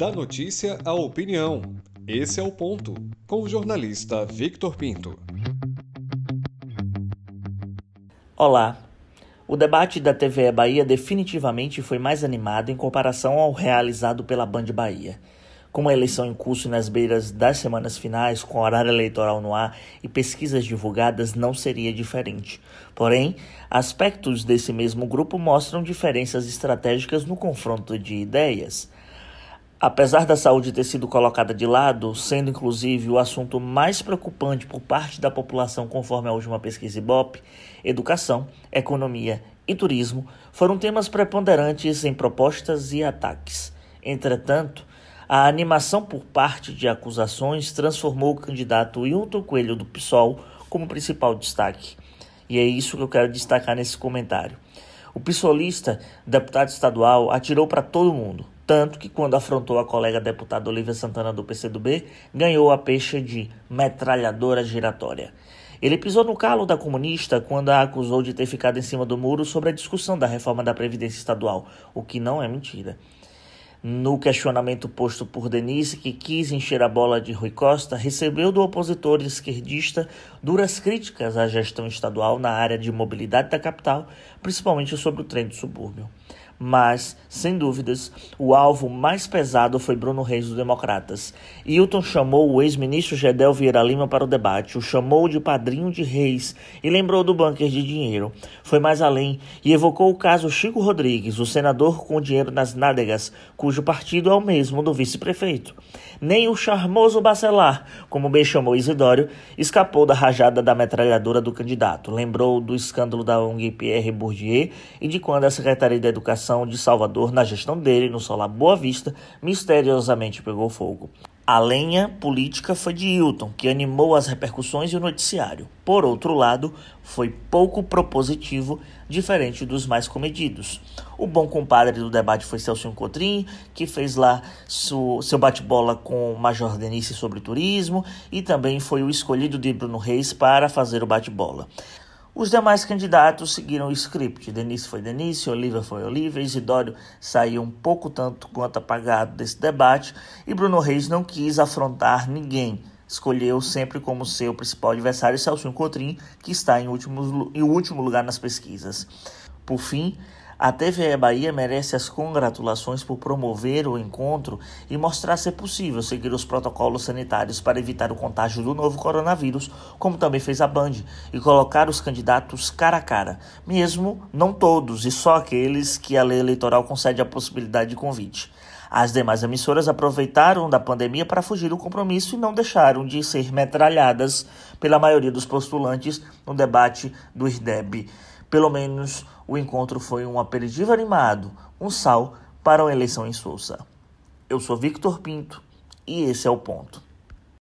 Da notícia à opinião. Esse é o ponto. Com o jornalista Victor Pinto. Olá. O debate da TVE Bahia definitivamente foi mais animado em comparação ao realizado pela Band Bahia. Com a eleição em curso nas beiras das semanas finais, com horário eleitoral no ar e pesquisas divulgadas, não seria diferente. Porém, aspectos desse mesmo grupo mostram diferenças estratégicas no confronto de ideias. Apesar da saúde ter sido colocada de lado, sendo inclusive o assunto mais preocupante por parte da população, conforme a última pesquisa Ibope, educação, economia e turismo foram temas preponderantes em propostas e ataques. Entretanto, a animação por parte de acusações transformou o candidato Hilton Coelho do PSOL como principal destaque. E é isso que eu quero destacar nesse comentário. O psolista, deputado estadual, atirou para todo mundo, tanto que quando afrontou a colega deputada Olivia Santana do PCdoB, ganhou a peixe de metralhadora giratória. Ele pisou no calo da comunista quando a acusou de ter ficado em cima do muro sobre a discussão da reforma da Previdência Estadual, o que não é mentira. No questionamento posto por Denise, que quis encher a bola de Rui Costa, recebeu do opositor esquerdista duras críticas à gestão estadual na área de mobilidade da capital, principalmente sobre o trem do subúrbio mas, sem dúvidas, o alvo mais pesado foi Bruno Reis dos Democratas. Hilton chamou o ex-ministro Gedel Vieira Lima para o debate, o chamou de padrinho de Reis e lembrou do bunker de dinheiro. Foi mais além e evocou o caso Chico Rodrigues, o senador com dinheiro nas nádegas, cujo partido é o mesmo do vice-prefeito. Nem o charmoso Bacelar, como bem chamou Isidório, escapou da rajada da metralhadora do candidato. Lembrou do escândalo da ONG Pierre Bourdieu e de quando a Secretaria da Educação de Salvador, na gestão dele, no Solar Boa Vista, misteriosamente pegou fogo. A lenha política foi de Hilton, que animou as repercussões e o noticiário. Por outro lado, foi pouco propositivo, diferente dos mais comedidos. O bom compadre do debate foi Celso Cotrim, que fez lá seu bate-bola com Major Denise sobre turismo, e também foi o escolhido de Bruno Reis para fazer o bate-bola. Os demais candidatos seguiram o script. Denise foi Denise, Olivia foi Olivia, Isidório saiu um pouco tanto quanto apagado desse debate e Bruno Reis não quis afrontar ninguém. Escolheu sempre como seu principal adversário Celso Cotrim, que está em último, em último lugar nas pesquisas. Por fim, a TVE Bahia merece as congratulações por promover o encontro e mostrar ser possível seguir os protocolos sanitários para evitar o contágio do novo coronavírus, como também fez a Band, e colocar os candidatos cara a cara, mesmo não todos e só aqueles que a lei eleitoral concede a possibilidade de convite. As demais emissoras aproveitaram da pandemia para fugir do compromisso e não deixaram de ser metralhadas pela maioria dos postulantes no debate do IRDEB. Pelo menos o encontro foi um aperitivo animado, um sal para uma eleição insulsa. Eu sou Victor Pinto e esse é o ponto.